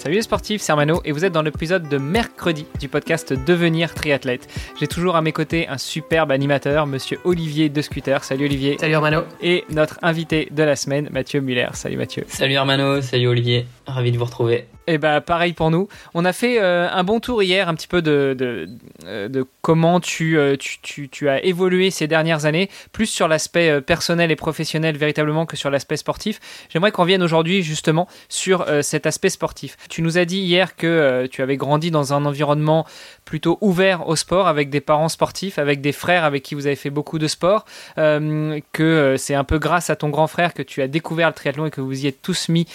Salut les sportifs, c'est Armano et vous êtes dans l'épisode de mercredi du podcast Devenir triathlète. J'ai toujours à mes côtés un superbe animateur, monsieur Olivier de Scooter. Salut Olivier. Salut Armano. Et notre invité de la semaine, Mathieu Muller. Salut Mathieu. Salut Armano, salut Olivier. Ravi de vous retrouver. Et eh bah pareil pour nous. On a fait euh, un bon tour hier, un petit peu de, de, euh, comment euh, tu, tu, tu, as évolué ces dernières années, plus sur l'aspect personnel et professionnel véritablement que sur l'aspect sportif. J'aimerais qu'on vienne aujourd'hui justement sur cet aspect sportif. Tu nous as dit hier que tu avais grandi dans un environnement plutôt ouvert au sport, avec des parents sportifs, avec des frères avec qui vous avez fait beaucoup de sport, que c'est un peu grâce à ton grand frère que tu as découvert le triathlon et que vous y êtes tous mis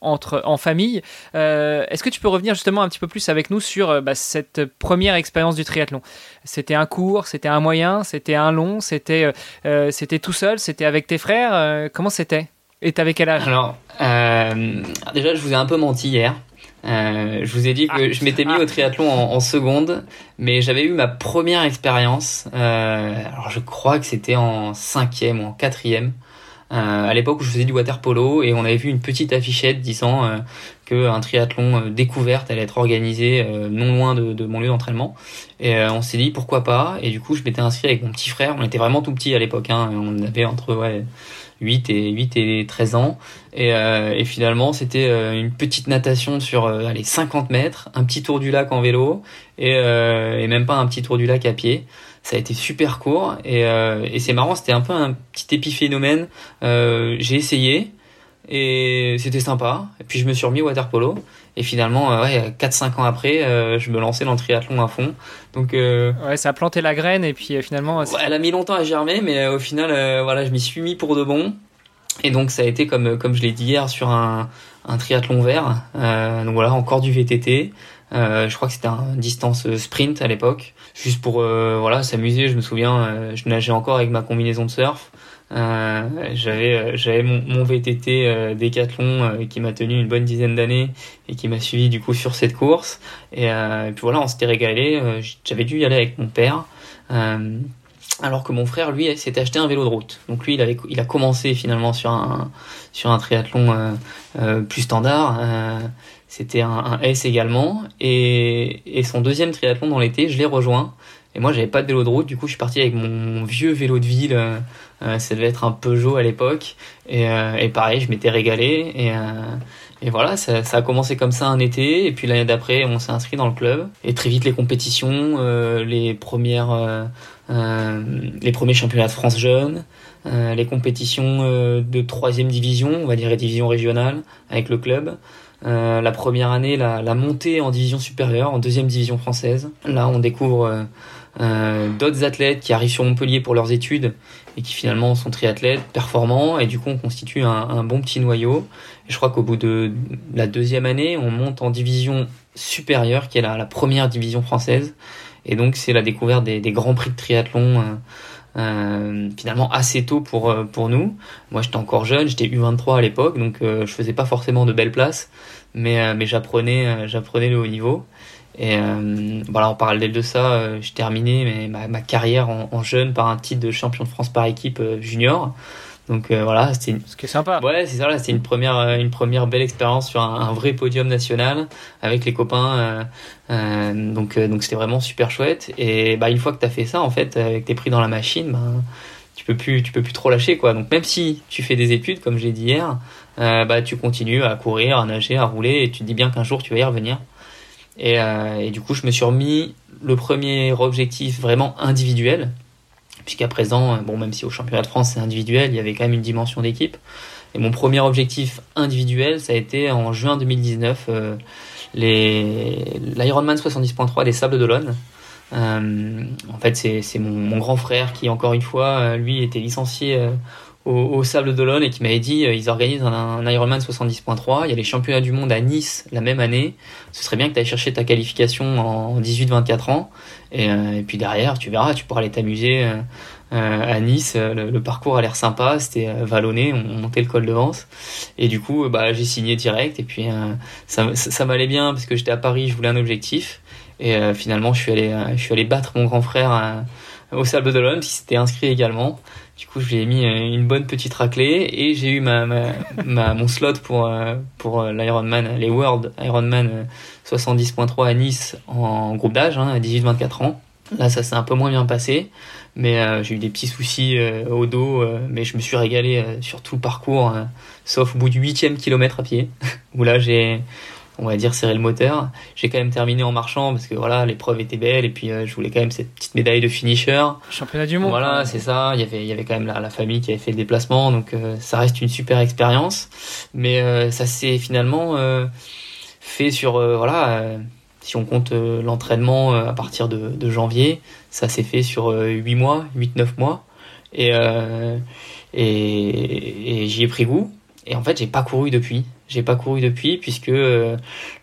entre, en famille. Euh, est-ce que tu peux revenir justement un petit peu plus avec nous sur euh, bah, cette première expérience du triathlon? C'était un court, c'était un moyen, c'était un long, c'était euh, c'était tout seul, c'était avec tes frères Comment c'était? Et t'avais quel âge? Alors, déjà, je vous ai un peu menti hier. je vous ai dit que ah. je m'étais mis au triathlon en, seconde, mais j'avais eu ma première expérience. alors je crois que c'était en cinquième ou en quatrième. Euh, à l'époque où je faisais du water polo et on avait vu une petite affichette disant euh, qu'un triathlon euh, découverte allait être organisé euh, non loin de, de, mon lieu d'entraînement. Et on s'est dit pourquoi pas? Et du coup je m'étais inscrit avec mon petit frère. On était vraiment tout petit à l'époque hein, on avait entre ouais 8 et 8 et 13 ans. Et, et finalement c'était une petite natation sur allez 50 mètres un petit tour du lac en vélo et, et même pas un petit tour du lac à pied. Ça a été super court et, euh, et c'est marrant, c'était un peu un petit épiphénomène. Euh, j'ai essayé et c'était sympa. Et puis je me suis remis au water polo et finalement, euh, ouais, 4-5 ans après, euh, je me lançais dans le triathlon à fond. Donc ouais, ça a planté la graine et puis finalement. Ouais, elle a mis longtemps à germer, mais au final, voilà, je m'y suis mis pour de bon. Et donc ça a été comme comme je l'ai dit hier sur un, un triathlon vert. donc voilà, encore du VTT. Euh, je crois que c'était un distance sprint à l'époque, juste pour euh, voilà s'amuser. Je me souviens, euh, je nageais encore avec ma combinaison de surf. J'avais j'avais mon, mon, VTT Décathlon qui m'a tenu une bonne dizaine d'années et qui m'a suivi du coup sur cette course. Et, puis voilà, on s'était régalé. J'avais dû y aller avec mon père. alors que mon frère, lui, s'était acheté un vélo de route. Donc lui, il, avait, il a commencé finalement sur un, sur un triathlon plus standard. C'était un, S également. Et, et son deuxième triathlon dans l'été, je l'ai rejoint. Et moi, j'avais pas de vélo de route. Du coup, je suis parti avec mon, vieux vélo de ville. Euh, ça devait être un Peugeot à l'époque. Et, euh, et, pareil, je m'étais régalé. Et, euh, et voilà, ça, a commencé comme ça un été. Et puis l'année d'après, on s'est inscrit dans le club. Et très vite, les compétitions, les premières, les premiers championnats de France jeunes. les compétitions de troisième division, on va dire division régionale avec le club. Euh, la première année, la, montée en division supérieure, en deuxième division française. Là, on découvre euh, euh, d'autres athlètes qui arrivent sur Montpellier pour leurs études et qui finalement sont triathlètes performants et du coup on constitue un, bon petit noyau. Et je crois qu'au bout de la deuxième année, on monte en division supérieure qui est la, première division française. Et donc c'est la découverte des, grands prix de triathlon. Euh, finalement assez tôt pour pour nous. Moi, j'étais encore jeune, j'étais U23 à l'époque, donc je faisais pas forcément de belles places mais, euh, mais j'apprenais, euh, j'apprenais le haut niveau. Et euh, voilà, en parallèle de ça, j'ai terminé mais ma, ma carrière en, jeune par un titre de champion de France par équipe junior. Donc voilà, c'était une... ce qui est sympa. Ouais, c'est ça. C'était une première, une première belle expérience sur un, vrai podium national avec les copains. Euh, donc donc c'était vraiment super chouette. Et bah une fois que t'as fait ça, en fait, avec tes prix dans la machine, bah, tu peux plus, tu peux plus trop lâcher quoi. Donc même si tu fais des études, comme j'ai dit hier, euh, bah, tu continues à courir, à nager, à rouler, et tu te dis bien qu'un jour tu vas y revenir. Et, euh, et, du coup, je me suis remis le premier objectif vraiment individuel, puisqu'à présent, bon, même si au championnat de France c'est individuel, il y avait quand même une dimension d'équipe. Et mon premier objectif individuel, ça a été en juin 2019, euh, l'Ironman 70.3 des Sables d'Olonne. Euh, en fait, c'est mon, grand frère qui, encore une fois, lui, était licencié au, Sable d'Olonne et qui m'avait dit ils organisent un, Ironman 70.3. Il y a les championnats du monde à Nice la même année. Ce serait bien que tu ailles chercher ta qualification en 18-24 ans. Et, et, puis derrière, tu verras, tu pourras aller t'amuser euh, à Nice. Euh, le, parcours a l'air sympa, c'était euh, vallonné, on montait le col de Vence. Et du coup, bah, j'ai signé direct. Et puis, ça, ça, m'allait bien parce que j'étais à Paris, je voulais un objectif. Et finalement, je suis allé, je suis allé battre mon grand frère au Sable d'Olonne, qui s'était inscrit également. Du coup, je lui ai mis une bonne petite raclée et j'ai eu ma, ma, mon slot pour, pour l'Ironman, les World Ironman 70.3 à Nice en groupe d'âge, hein, à 18-24 ans. Là, ça s'est un peu moins bien passé, mais euh, j'ai eu des petits soucis euh, au dos, euh, mais je me suis régalé sur tout le parcours, sauf au bout du huitième kilomètre à pied, où là j'ai, on va dire, serré le moteur. J'ai quand même terminé en marchant parce que voilà, l'épreuve était belle et puis je voulais quand même cette petite médaille de finisher. Championnat du monde. Voilà, c'est ça. Il y avait, il y avait quand même la, la famille qui avait fait le déplacement, donc ça reste une super expérience. Mais ça s'est finalement fait sur voilà si on compte euh, l'entraînement euh, à partir de, janvier, ça s'est fait sur 8 euh, mois, 8-9 mois. Et, et, j'y ai pris goût. Et en fait, j'ai pas couru depuis. J'ai pas couru depuis puisque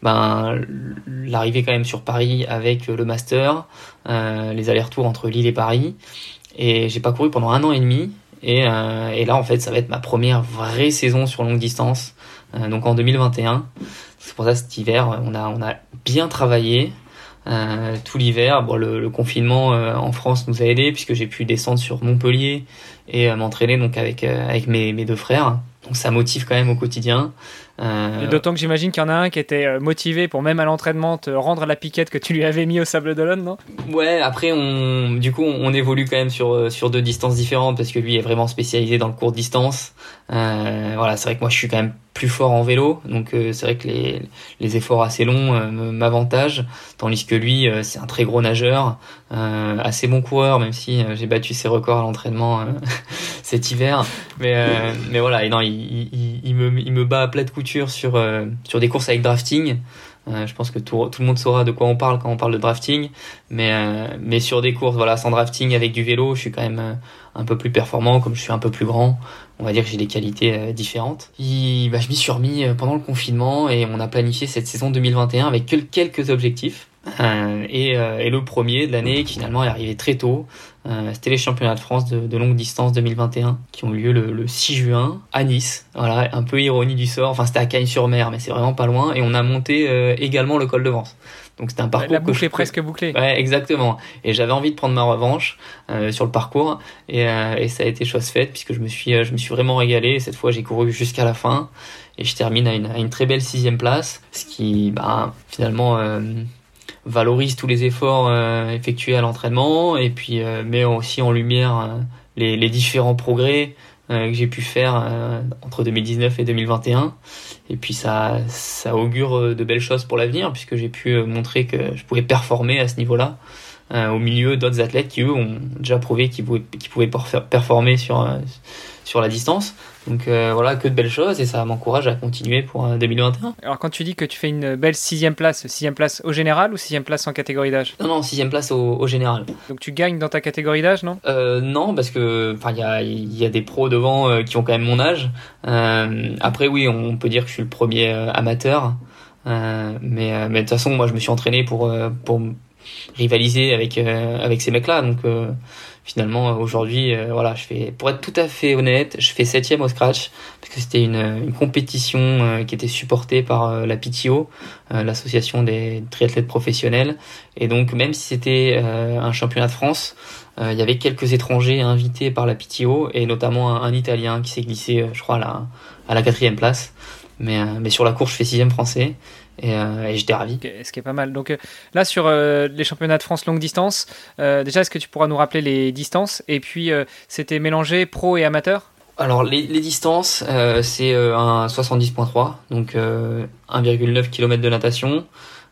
ben l'arrivée quand même sur Paris avec le master, les allers-retours entre Lille et Paris, et j'ai pas couru pendant un an et demi. Et, et, là, en fait, ça va être ma première vraie saison sur longue distance, donc en 2021. C'est pour ça cet hiver, on a, on a bien travaillé. Euh, tout l'hiver. Bon, le, confinement euh, en France nous a aidés puisque j'ai pu descendre sur Montpellier et euh, m'entraîner donc avec avec mes, mes deux frères. Donc ça motive quand même au quotidien. Euh... D'autant que j'imagine qu'il y en a un qui était euh, motivé pour même à l'entraînement te rendre la piquette que tu lui avais mis au Sable d'Olonne, non? Ouais, après on, du coup on évolue quand même sur euh, sur deux distances différentes parce que lui est vraiment spécialisé dans le court distance. Euh, voilà, c'est vrai que moi je suis quand même plus fort en vélo, donc euh, c'est vrai que les, les efforts assez longs m'avantagent, tandis que lui c'est un très gros nageur, assez bon coureur, même si j'ai battu ses records à l'entraînement cet hiver. Mais mais voilà, et non, il, il, il, me il me bat à plat de sur, euh, sur des courses avec drafting. Euh, je pense que tout, tout, le monde saura de quoi on parle quand on parle de drafting, mais euh, mais sur des courses voilà sans drafting avec du vélo, je suis quand même un peu plus performant comme je suis un peu plus grand. On va dire que j'ai des qualités différentes. Et, bah, je m'y suis remis pendant le confinement et on a planifié cette saison 2021 avec quelques objectifs. Et, et, le premier de l'année finalement est arrivé très tôt, c'était les championnats de France de, de, longue distance 2021 qui ont lieu le, le, 6 juin à Nice. Voilà, un peu ironie du sort. Enfin, c'était à Cagnes-sur-Mer, mais c'est vraiment pas loin. Et on a monté également le col de Vence. Donc c'était un parcours. La boucle est presque bouclée. Ouais, exactement. Et j'avais envie de prendre ma revanche sur le parcours, et, et, ça a été chose faite puisque je me suis, je me suis vraiment régalé. Cette fois, j'ai couru jusqu'à la fin et je termine à une, à une très belle sixième place, ce qui, bah, finalement valorise tous les efforts euh, effectués à l'entraînement et puis euh, met aussi en lumière euh, les, les, différents progrès que j'ai pu faire entre 2019 et 2021 et puis ça ça augure de belles choses pour l'avenir puisque j'ai pu montrer que je pouvais performer à ce niveau-là au milieu d'autres athlètes qui eux ont déjà prouvé qu'ils pouvaient, qu'ils pouvaient performer sur sur la distance donc euh, voilà, que de belles choses et ça m'encourage à continuer pour 2021. Euh, Alors quand tu dis que tu fais une belle sixième place, sixième place au général ou sixième place en catégorie d'âge? Non, non, sixième place au, général. Donc tu gagnes dans ta catégorie d'âge, non? Euh, Non, parce que il y a, y a, des pros devant euh, qui ont quand même mon âge. après oui, on peut dire que je suis le premier amateur. mais mais de toute façon, moi je me suis entraîné pour, pour rivaliser avec, avec ces mecs-là. Donc finalement aujourd'hui euh, voilà je fais pour être tout à fait honnête je fais septième au scratch parce que c'était une, une, compétition euh, qui était supportée par euh, la PTO l'association des triathlètes professionnels. Et donc même si c'était un championnat de France il y avait quelques étrangers invités par la PTO et notamment un, italien qui s'est glissé je crois à la, à la quatrième place. Mais, mais sur la course je fais sixième français et, euh, et j'étais ravi. Ce qui est pas mal. Donc euh, là, sur euh, les championnats de France longue distance, déjà, est-ce que tu pourras nous rappeler les distances? Et puis, c'était mélangé pro et amateur? Alors les, les distances, c'est un 70.3, donc 1,9 km de natation,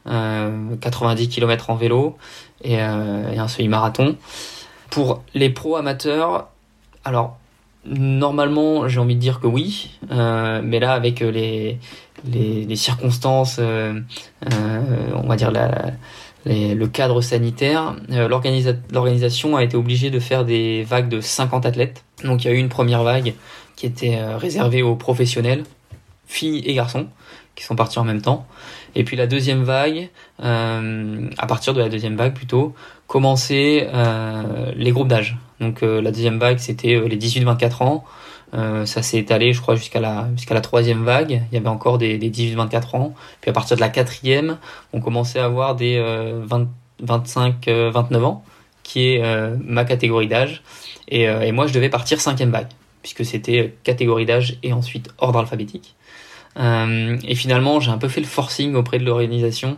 90 km en vélo et, et un semi-marathon. Pour les pros amateurs, alors normalement, j'ai envie de dire que oui, mais là, avec les, les, circonstances, on va dire la, le cadre sanitaire, l'organisation a été obligée de faire des vagues de 50 athlètes. Donc il y a eu une première vague qui était réservée aux professionnels, filles et garçons, qui sont partis en même temps. Et puis la deuxième vague, euh, à partir de la deuxième vague plutôt, commençaient euh, les groupes d'âge. Donc euh, la deuxième vague, c'était les 18-24 ans. ça s'est étalé, je crois, jusqu'à la troisième vague. Il y avait encore des, des 18-24 ans. Puis à partir de la quatrième, on commençait à avoir des 25-29 ans, qui est ma catégorie d'âge. Et, et moi, je devais partir cinquième vague, puisque c'était catégorie d'âge et ensuite ordre alphabétique. Euh, et finalement, j'ai un peu fait le forcing auprès de l'organisation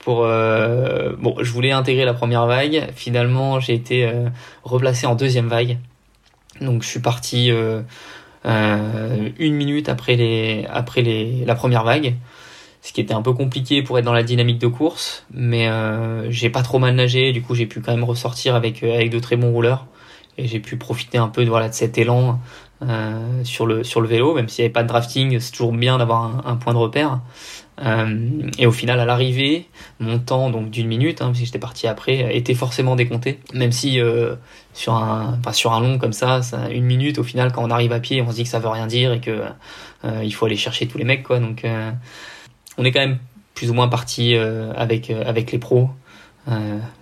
pour euh, bon, je voulais intégrer la première vague. Finalement, j'ai été euh, replacé en deuxième vague. Donc, je suis parti euh, une minute après les après les la première vague, ce qui était un peu compliqué pour être dans la dynamique de course. Mais j'ai pas trop mal nagé. Du coup, j'ai pu quand même ressortir avec avec de très bons rouleurs et j'ai pu profiter un peu de voilà de cet élan euh, sur le sur le vélo, même s'il n'y avait pas de drafting, c'est toujours bien d'avoir un, point de repère. Euh, et au final, à l'arrivée, mon temps donc d'une minute, hein, parce que j'étais parti après, était forcément décompté. Même si euh, sur un sur un long comme ça, ça, une minute, au final, quand on arrive à pied, on se dit que ça veut rien dire et que il faut aller chercher tous les mecs, quoi. Donc, on est quand même plus ou moins parti avec avec les pros,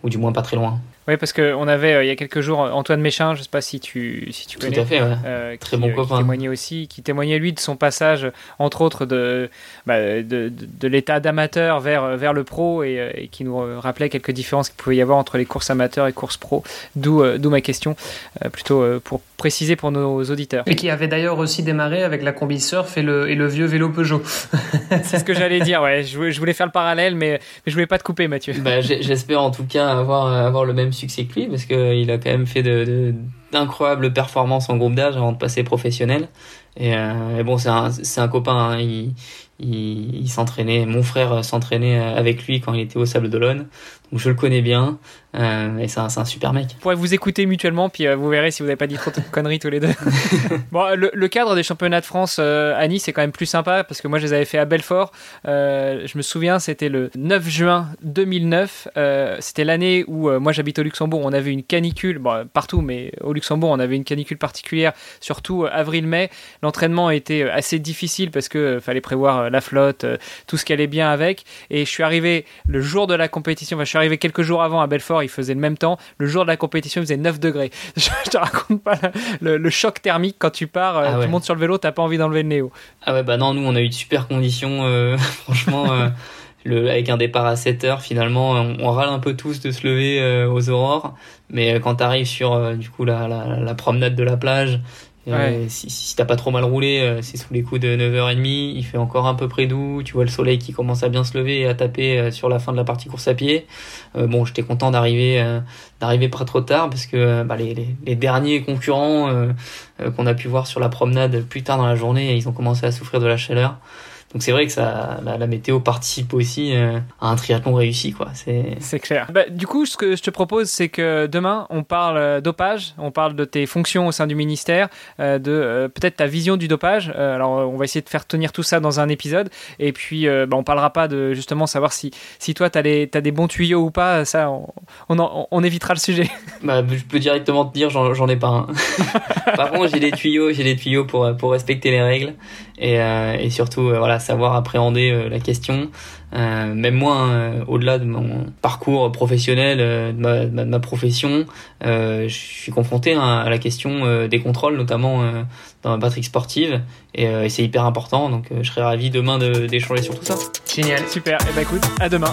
ou du moins pas très loin. Oui, parce qu'on avait euh, il y a quelques jours Antoine Méchin, je ne sais pas si tu, si tu connais. Tout à fait, ouais. Euh, Très bon euh, copain. Qui témoignait aussi, qui témoignait lui de son passage, entre autres, de, bah, de, de, l'état d'amateur vers, vers le pro et, qui nous rappelait quelques différences qu'il pouvait y avoir entre les courses amateurs et courses pro. D'où d'où ma question, plutôt pour préciser pour nos auditeurs. Et qui avait d'ailleurs aussi démarré avec la combi surf et le, et le vieux vélo Peugeot. C'est ce que j'allais dire, ouais. Je voulais, faire le parallèle, mais, mais je voulais pas te couper, Mathieu. Bah, J'espère en tout cas avoir, avoir le même succès que lui parce qu'il a quand même fait d'incroyables performances en groupe d'âge avant de passer professionnel. Et, euh, bon, c'est un, copain. Hein. il, s'entraînait. Mon frère s'entraînait avec lui quand il était au Sable d'Olonne. Donc je le connais bien. Euh, et c'est un, un, super mec. Vous pourrez vous écouter mutuellement, puis euh, vous verrez si vous n'avez pas dit trop de conneries tous les deux. bon, le, cadre des championnats de France euh, à Nice est quand même plus sympa parce que moi je les avais fait à Belfort. je me souviens, c'était le 9 juin 2009. c'était l'année où moi j'habite au Luxembourg. On avait une canicule, bon, partout, mais au Luxembourg on avait une canicule particulière, surtout avril-mai. L'entraînement était assez difficile parce que fallait prévoir la flotte, tout ce qui allait bien avec. Et je suis arrivé le jour de la compétition. Enfin, je suis arrivé quelques jours avant à Belfort il faisait le même temps. Le jour de la compétition, il faisait 9 degrés. Je, te raconte pas le, choc thermique quand tu pars, euh, ah tu montes sur le vélo, t'as pas envie d'enlever le néo. Ah ouais, bah non, nous on a eu de super conditions, euh, franchement. Euh, le, avec un départ à 7 heures, finalement, on, râle un peu tous de se lever aux aurores, mais quand t'arrives sur du coup la, la, promenade de la plage, si, si t'as pas trop mal roulé, c'est sous les coups de 9h30, il fait encore un peu près doux, tu vois le soleil qui commence à bien se lever et à taper sur la fin de la partie course à pied. Euh, bon, j'étais content d'arriver euh, d'arriver pas trop tard parce que bah, les, les, les, derniers concurrents euh, qu'on a pu voir sur la promenade plus tard dans la journée, ils ont commencé à souffrir de la chaleur. Donc c'est vrai que ça, la, météo participe aussi euh, à un triathlon réussi, quoi. C'est clair. Bah, du coup, ce que je te propose, c'est que demain, on parle euh, dopage, on parle de tes fonctions au sein du ministère, euh, de peut-être ta vision du dopage. alors, on va essayer de faire tenir tout ça dans un épisode. Et puis, bah, on parlera pas de justement savoir si, si toi, tu as, as, des bons tuyaux ou pas. Ça, on, on, évitera le sujet. Bah, je peux directement te dire, j'en ai pas un. Par contre, j'ai des tuyaux, j'ai des tuyaux pour, pour respecter les règles et, et surtout, voilà savoir appréhender euh, la question. Euh, même moi, hein, au-delà de mon parcours professionnel, euh, de ma, profession, je suis confronté hein, à la question des contrôles, notamment dans la batterie sportive, et, c'est hyper important. Donc, je serais ravi demain d'échanger sur tout ça. Génial, super. Et eh ben, écoute, à demain.